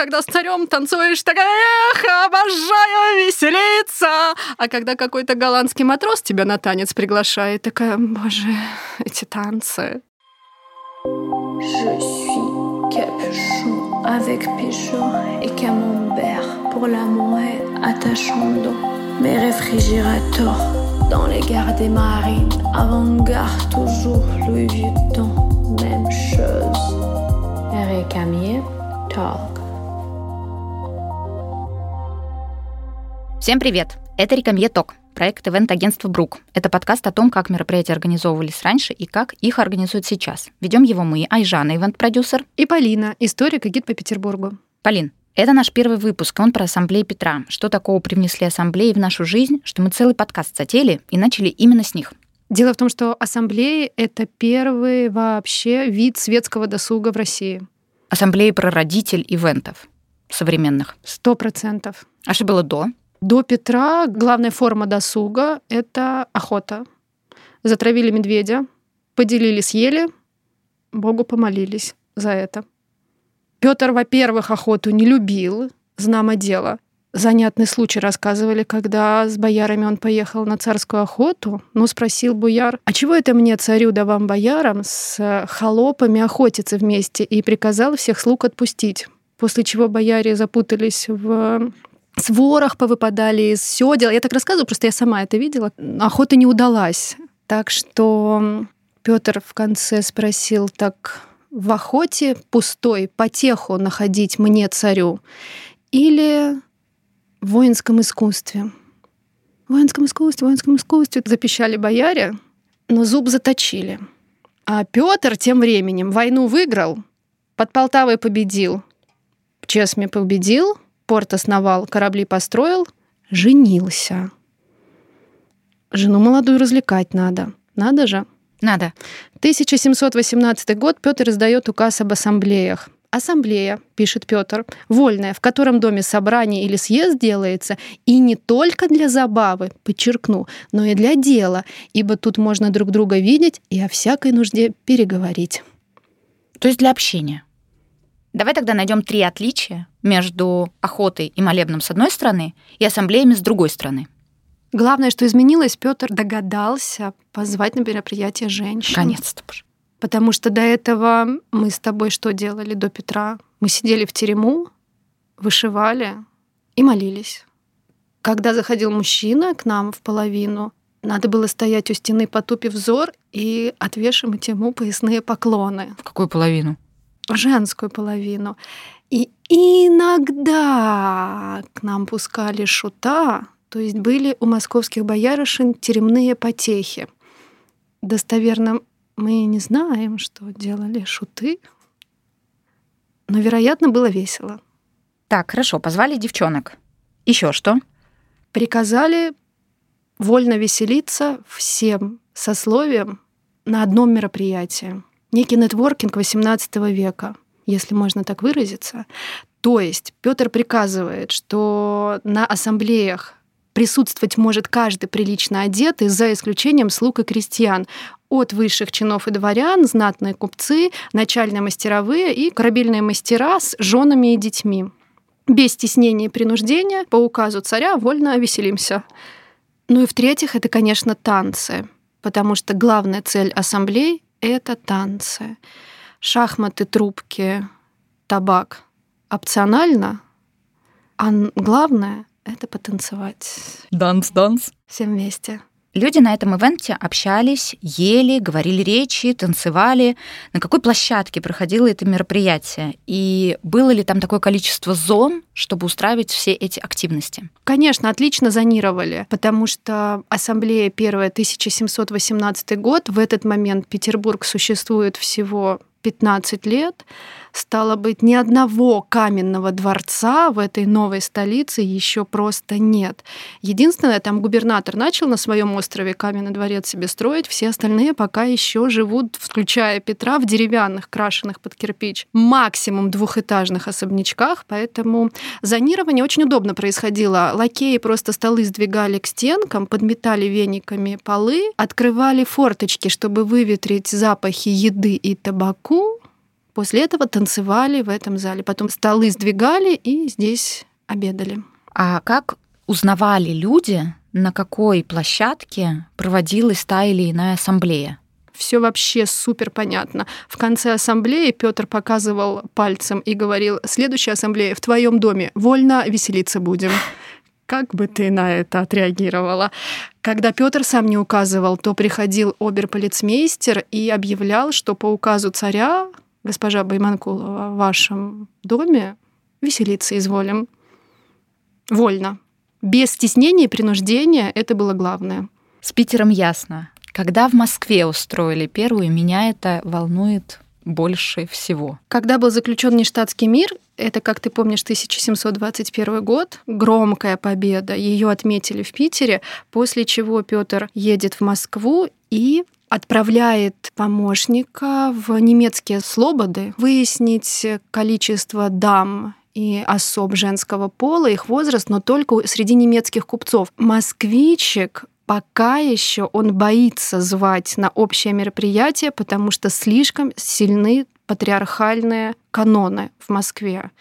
когда с царем танцуешь, такая, эх, обожаю веселиться. А когда какой-то голландский матрос тебя на танец приглашает, такая, боже, эти танцы. Je suis capuchon avec pécheur et camembert pour l'amour attachant mes réfrigérateurs dans les gares des marines, avant-garde toujours Louis Vuitton, même chose. Eric Amier, talk. Всем привет! Это Рекамье Ток, проект ивент-агентства «Брук». Это подкаст о том, как мероприятия организовывались раньше и как их организуют сейчас. Ведем его мы, Айжана, ивент-продюсер. И Полина, историк и гид по Петербургу. Полин, это наш первый выпуск, он про ассамблеи Петра. Что такого привнесли ассамблеи в нашу жизнь, что мы целый подкаст затеяли и начали именно с них. Дело в том, что ассамблеи — это первый вообще вид светского досуга в России. Ассамблеи про родитель ивентов современных. Сто процентов. А что было до? До Петра главная форма досуга — это охота. Затравили медведя, поделили, съели, Богу помолились за это. Петр, во-первых, охоту не любил, знамо дело. Занятный случай рассказывали, когда с боярами он поехал на царскую охоту, но спросил бояр, а чего это мне, царю да вам, боярам, с холопами охотиться вместе, и приказал всех слуг отпустить. После чего бояре запутались в с ворох повыпадали из сёдел. Я так рассказываю, просто я сама это видела. Охота не удалась. Так что Петр в конце спросил, так в охоте пустой потеху находить мне царю или в воинском искусстве? В воинском искусстве, в воинском искусстве запищали бояре, но зуб заточили. А Петр тем временем войну выиграл, под Полтавой победил, в Чесме победил — порт основал, корабли построил, женился. Жену молодую развлекать надо. Надо же. Надо. 1718 год Петр издает указ об ассамблеях. Ассамблея, пишет Петр, вольная, в котором доме собрание или съезд делается, и не только для забавы, подчеркну, но и для дела, ибо тут можно друг друга видеть и о всякой нужде переговорить. То есть для общения. Давай тогда найдем три отличия между охотой и молебном с одной стороны и ассамблеями с другой стороны. Главное, что изменилось, Петр догадался позвать на мероприятие женщин. Наконец-то. Потому что до этого мы с тобой что делали до Петра? Мы сидели в терему, вышивали и молились. Когда заходил мужчина к нам в половину, надо было стоять у стены, потупив взор, и отвешивать ему поясные поклоны. В какую половину? Женскую половину. И иногда к нам пускали шута, то есть были у московских боярышин теремные потехи. Достоверно мы не знаем, что делали шуты, но, вероятно, было весело. Так, хорошо, позвали девчонок. Еще что? Приказали вольно веселиться всем сословиям на одном мероприятии некий нетворкинг XVIII века, если можно так выразиться. То есть Петр приказывает, что на ассамблеях присутствовать может каждый прилично одетый, за исключением слуг и крестьян, от высших чинов и дворян, знатные купцы, начальные мастеровые и корабельные мастера с женами и детьми. Без стеснения и принуждения, по указу царя, вольно веселимся. Ну и в-третьих, это, конечно, танцы, потому что главная цель ассамблей это танцы. Шахматы, трубки, табак опционально, а главное — это потанцевать. Данс, данс. Всем вместе. Люди на этом ивенте общались, ели, говорили речи, танцевали. На какой площадке проходило это мероприятие? И было ли там такое количество зон, чтобы устраивать все эти активности? Конечно, отлично зонировали, потому что ассамблея первая 1718 год, в этот момент Петербург существует всего 15 лет, стало быть, ни одного каменного дворца в этой новой столице еще просто нет. Единственное, там губернатор начал на своем острове каменный дворец себе строить, все остальные пока еще живут, включая Петра, в деревянных, крашенных под кирпич, максимум двухэтажных особнячках, поэтому зонирование очень удобно происходило. Лакеи просто столы сдвигали к стенкам, подметали вениками полы, открывали форточки, чтобы выветрить запахи еды и табаку, После этого танцевали в этом зале. Потом столы сдвигали и здесь обедали. А как узнавали люди, на какой площадке проводилась та или иная ассамблея? Все вообще супер понятно. В конце ассамблеи Петр показывал пальцем и говорил: следующая ассамблея в твоем доме. Вольно веселиться будем. Как бы ты на это отреагировала? Когда Петр сам не указывал, то приходил оберполицмейстер и объявлял, что по указу царя госпожа Байманкулова в вашем доме веселиться изволим. Вольно. Без стеснения и принуждения это было главное. С Питером ясно. Когда в Москве устроили первую, меня это волнует больше всего. Когда был заключен нештатский мир, это, как ты помнишь, 1721 год, громкая победа. Ее отметили в Питере, после чего Петр едет в Москву и отправляет помощника в немецкие слободы выяснить количество дам и особ женского пола, их возраст, но только среди немецких купцов. Москвичек пока еще он боится звать на общее мероприятие, потому что слишком сильны патриархальные каноны в Москве.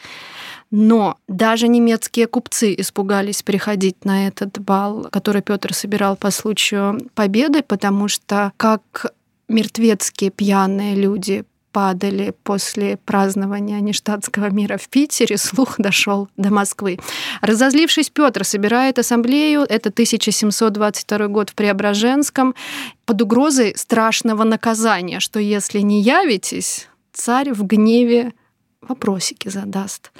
Но даже немецкие купцы испугались приходить на этот бал, который Петр собирал по случаю победы, потому что как мертвецкие пьяные люди падали после празднования нештатского мира в Питере, слух дошел до Москвы. Разозлившись, Петр собирает ассамблею, это 1722 год в Преображенском, под угрозой страшного наказания, что если не явитесь, царь в гневе вопросики задаст.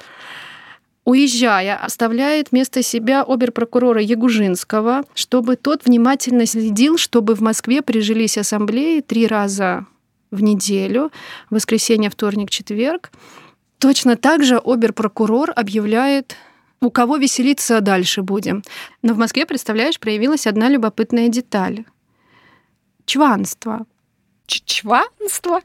Уезжая, оставляет вместо себя оберпрокурора Ягужинского, чтобы тот внимательно следил, чтобы в Москве прижились ассамблеи три раза в неделю, воскресенье, вторник, четверг. Точно так же оберпрокурор объявляет у кого веселиться дальше будем. Но в Москве, представляешь, проявилась одна любопытная деталь. Чванство. Чванство?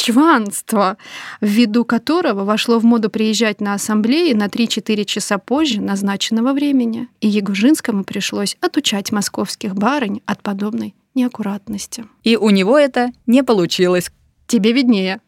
Чванство, ввиду которого вошло в моду приезжать на ассамблеи на 3-4 часа позже назначенного времени. И Ягужинскому пришлось отучать московских барынь от подобной неаккуратности. И у него это не получилось. Тебе виднее.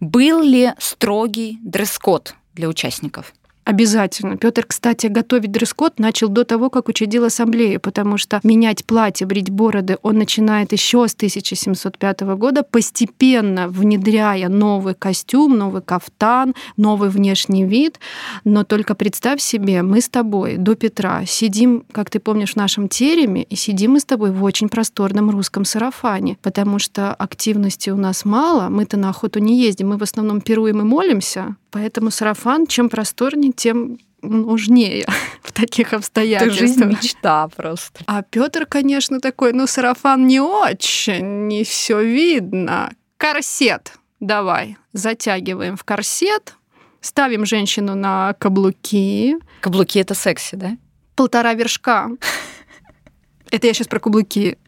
Был ли строгий дресс-код для участников? Обязательно. Петр, кстати, готовить дресс-код начал до того, как учредил ассамблею, потому что менять платье, брить бороды он начинает еще с 1705 года, постепенно внедряя новый костюм, новый кафтан, новый внешний вид. Но только представь себе, мы с тобой до Петра сидим, как ты помнишь, в нашем тереме, и сидим мы с тобой в очень просторном русском сарафане, потому что активности у нас мало, мы-то на охоту не ездим, мы в основном пируем и молимся, Поэтому сарафан, чем просторнее, тем нужнее в таких обстоятельствах. Это жизнь мечта просто. А Петр, конечно, такой, ну, сарафан не очень, не все видно. Корсет давай, затягиваем в корсет, ставим женщину на каблуки. Каблуки — это секси, да? Полтора вершка. Это я сейчас про каблуки.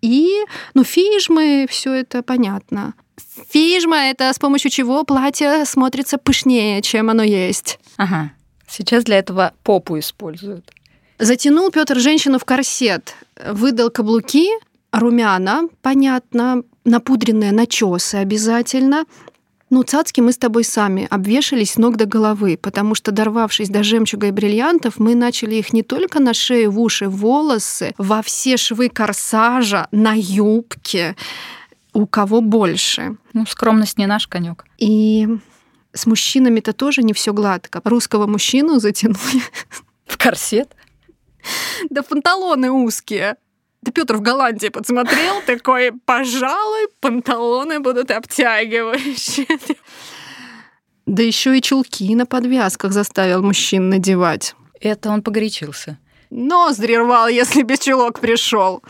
И, ну, фижмы, все это понятно. Фижма — это с помощью чего платье смотрится пышнее, чем оно есть. Ага. Сейчас для этого попу используют. Затянул Петр женщину в корсет, выдал каблуки, румяна, понятно, напудренные начесы обязательно. Ну, цацки мы с тобой сами обвешались ног до головы, потому что, дорвавшись до жемчуга и бриллиантов, мы начали их не только на шею, в уши, в волосы, во все швы корсажа, на юбке у кого больше. Ну, скромность не наш конек. И с мужчинами-то тоже не все гладко. Русского мужчину затянули. В корсет? Да панталоны узкие. Да Петр в Голландии подсмотрел, такой, пожалуй, панталоны будут обтягивающие. Да еще и чулки на подвязках заставил мужчин надевать. Это он погорячился. Ноздри рвал, если без чулок пришел.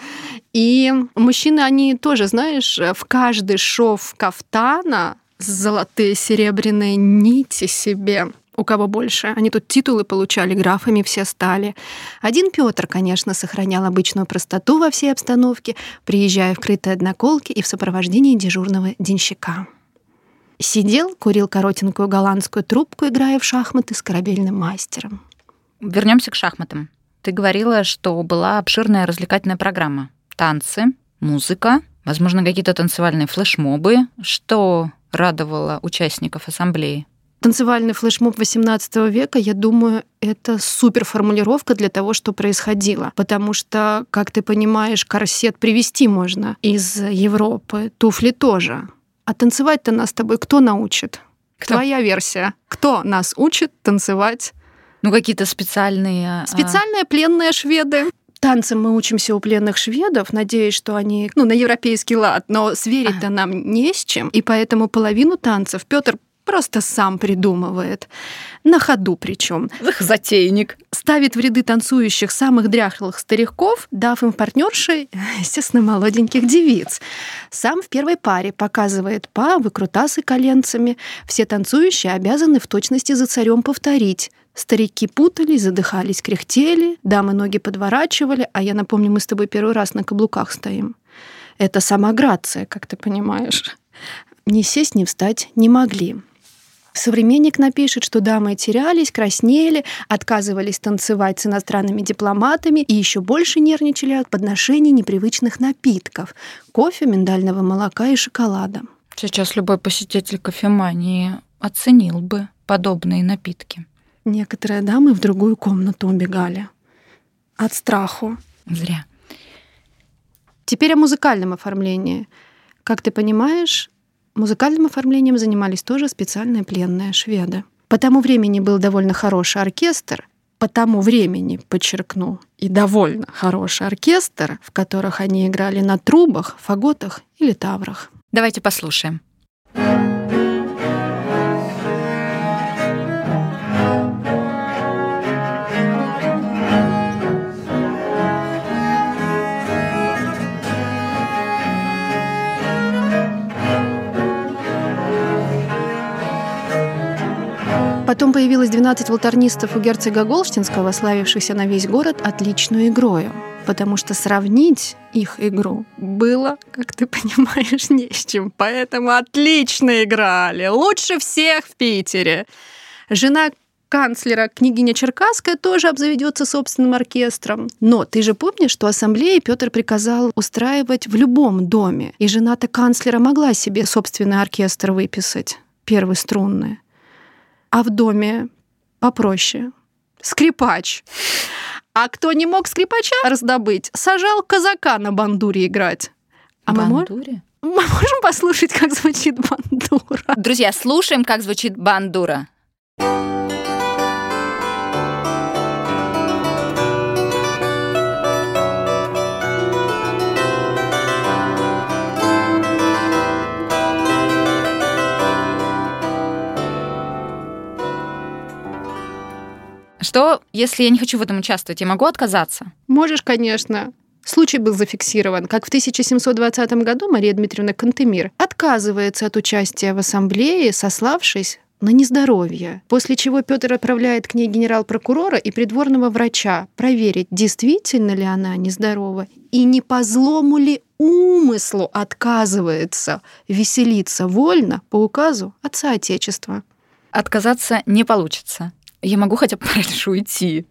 И мужчины, они тоже, знаешь, в каждый шов кафтана золотые серебряные нити себе. У кого больше? Они тут титулы получали, графами все стали. Один Петр, конечно, сохранял обычную простоту во всей обстановке, приезжая в крытой одноколке и в сопровождении дежурного денщика. Сидел, курил коротенькую голландскую трубку, играя в шахматы с корабельным мастером. Вернемся к шахматам. Ты говорила, что была обширная развлекательная программа танцы, музыка, возможно, какие-то танцевальные флешмобы. Что радовало участников ассамблеи? Танцевальный флешмоб XVIII века, я думаю, это супер формулировка для того, что происходило. Потому что, как ты понимаешь, корсет привезти можно из Европы, туфли тоже. А танцевать-то нас с тобой кто научит? Кто? Твоя версия. Кто нас учит танцевать? Ну, какие-то специальные... а, Специальные пленные шведы. Танцам мы учимся у пленных шведов, надеюсь, что они ну, на европейский лад, но сверить-то нам не с чем, и поэтому половину танцев Петр просто сам придумывает. На ходу причем. Эх, затейник. Ставит в ряды танцующих самых дряхлых стариков, дав им партнерши, естественно, молоденьких девиц. Сам в первой паре показывает па, выкрутасы коленцами. Все танцующие обязаны в точности за царем повторить. Старики путались, задыхались, кряхтели, дамы ноги подворачивали, а я напомню, мы с тобой первый раз на каблуках стоим. Это сама грация, как ты понимаешь. Ни сесть, ни встать не могли. Современник напишет, что дамы терялись, краснели, отказывались танцевать с иностранными дипломатами и еще больше нервничали от подношений непривычных напитков – кофе, миндального молока и шоколада. Сейчас любой посетитель кофемании оценил бы подобные напитки. Некоторые дамы в другую комнату убегали. От страху. Зря. Теперь о музыкальном оформлении. Как ты понимаешь, музыкальным оформлением занимались тоже специальные пленные шведы. По тому времени был довольно хороший оркестр, по тому времени, подчеркну, и довольно хороший оркестр, в которых они играли на трубах, фаготах или таврах. Давайте послушаем. Потом появилось 12 волторнистов у герцога Голштинского, славившихся на весь город отличную игрою. Потому что сравнить их игру было, как ты понимаешь, не с чем. Поэтому отлично играли. Лучше всех в Питере. Жена канцлера, княгиня Черкасская, тоже обзаведется собственным оркестром. Но ты же помнишь, что ассамблеи Петр приказал устраивать в любом доме. И жена-то канцлера могла себе собственный оркестр выписать, первый струнный. А в доме попроще. Скрипач. А кто не мог скрипача раздобыть, сажал казака на бандуре играть. А мы, Бандуре? мы можем послушать, как звучит бандура? Друзья, слушаем, как звучит бандура. Что, если я не хочу в этом участвовать, я могу отказаться? Можешь, конечно. Случай был зафиксирован, как в 1720 году Мария Дмитриевна Кантемир отказывается от участия в ассамблее, сославшись на нездоровье, после чего Петр отправляет к ней генерал-прокурора и придворного врача проверить, действительно ли она нездорова и не по злому ли умыслу отказывается веселиться вольно по указу отца Отечества. Отказаться не получится. Я могу хотя бы пораньше уйти.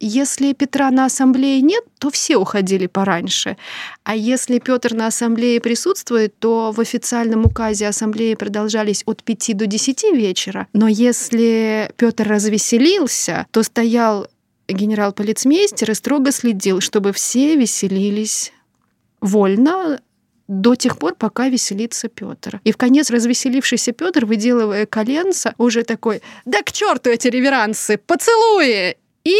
Если Петра на ассамблее нет, то все уходили пораньше. А если Петр на ассамблее присутствует, то в официальном указе ассамблеи продолжались от 5 до 10 вечера. Но если Петр развеселился, то стоял генерал-полицмейстер и строго следил, чтобы все веселились вольно до тех пор, пока веселится Петр. И в конец развеселившийся Петр, выделывая коленца, уже такой «Да к черту эти реверансы! Поцелуи!» И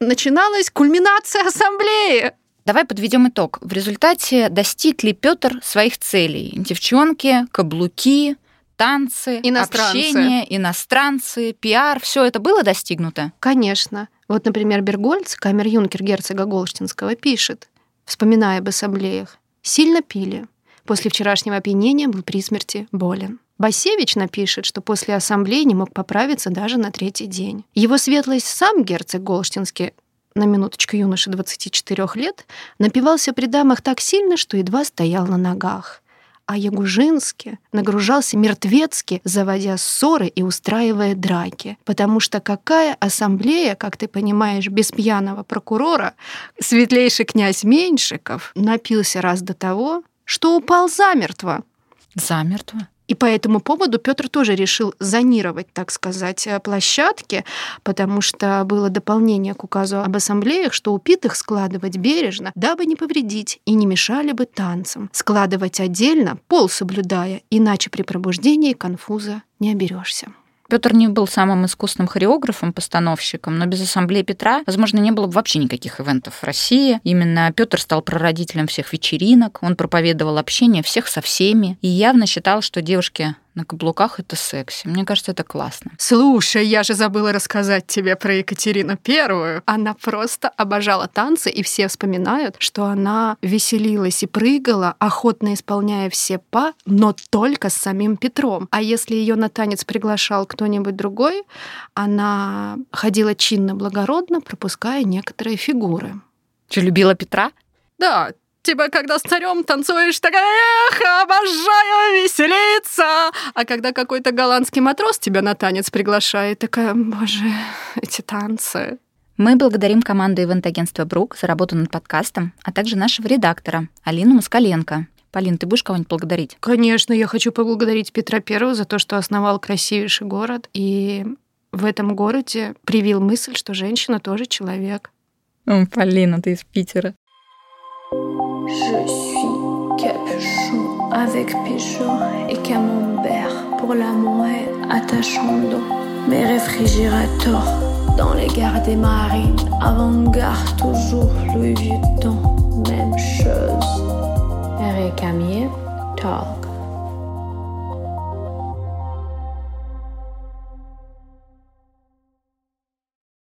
начиналась кульминация ассамблеи. Давай подведем итог. В результате достиг ли Петр своих целей? Девчонки, каблуки, танцы, Иностранцы. общение, иностранцы, пиар. Все это было достигнуто? Конечно. Вот, например, Бергольц, камер-юнкер герцога Голштинского, пишет, вспоминая об ассамблеях, «Сильно пили. После вчерашнего опьянения был при смерти болен». Басевич напишет, что после ассамблеи не мог поправиться даже на третий день. Его светлость сам герцог Голштинский на минуточку юноша 24 лет, напивался при дамах так сильно, что едва стоял на ногах. А Ягужинский нагружался мертвецки, заводя ссоры и устраивая драки. Потому что какая ассамблея, как ты понимаешь, без пьяного прокурора, светлейший князь Меньшиков напился раз до того, что упал замертво. Замертво. И по этому поводу Петр тоже решил зонировать, так сказать, э, площадки, потому что было дополнение к указу об ассамблеях, что упитых складывать бережно, дабы не повредить и не мешали бы танцам. Складывать отдельно, пол соблюдая, иначе при пробуждении конфуза не оберешься. Петр не был самым искусным хореографом, постановщиком, но без ассамблеи Петра, возможно, не было бы вообще никаких ивентов в России. Именно Петр стал прародителем всех вечеринок, он проповедовал общение всех со всеми и явно считал, что девушки на каблуках это секси. Мне кажется, это классно. Слушай, я же забыла рассказать тебе про Екатерину Первую. Она просто обожала танцы, и все вспоминают, что она веселилась и прыгала, охотно исполняя все па, но только с самим Петром. А если ее на танец приглашал кто-нибудь другой, она ходила чинно-благородно, пропуская некоторые фигуры. Что, любила Петра? Да, Типа, когда с царем танцуешь, такая, эх, обожаю веселиться. А когда какой-то голландский матрос тебя на танец приглашает, такая, боже, эти танцы. Мы благодарим команду ивент-агентства «Брук» за работу над подкастом, а также нашего редактора Алину Москаленко. Полин, ты будешь кого-нибудь благодарить? Конечно, я хочу поблагодарить Петра Первого за то, что основал красивейший город и в этом городе привил мысль, что женщина тоже человек. О, Полина, ты из Питера. Je suis capuchon avec pigeon et camembert pour l'amour attachant dos. Mes réfrigérateurs dans les gares des marines, avant-garde toujours Louis Vuitton, même chose. Eric Camier, tall.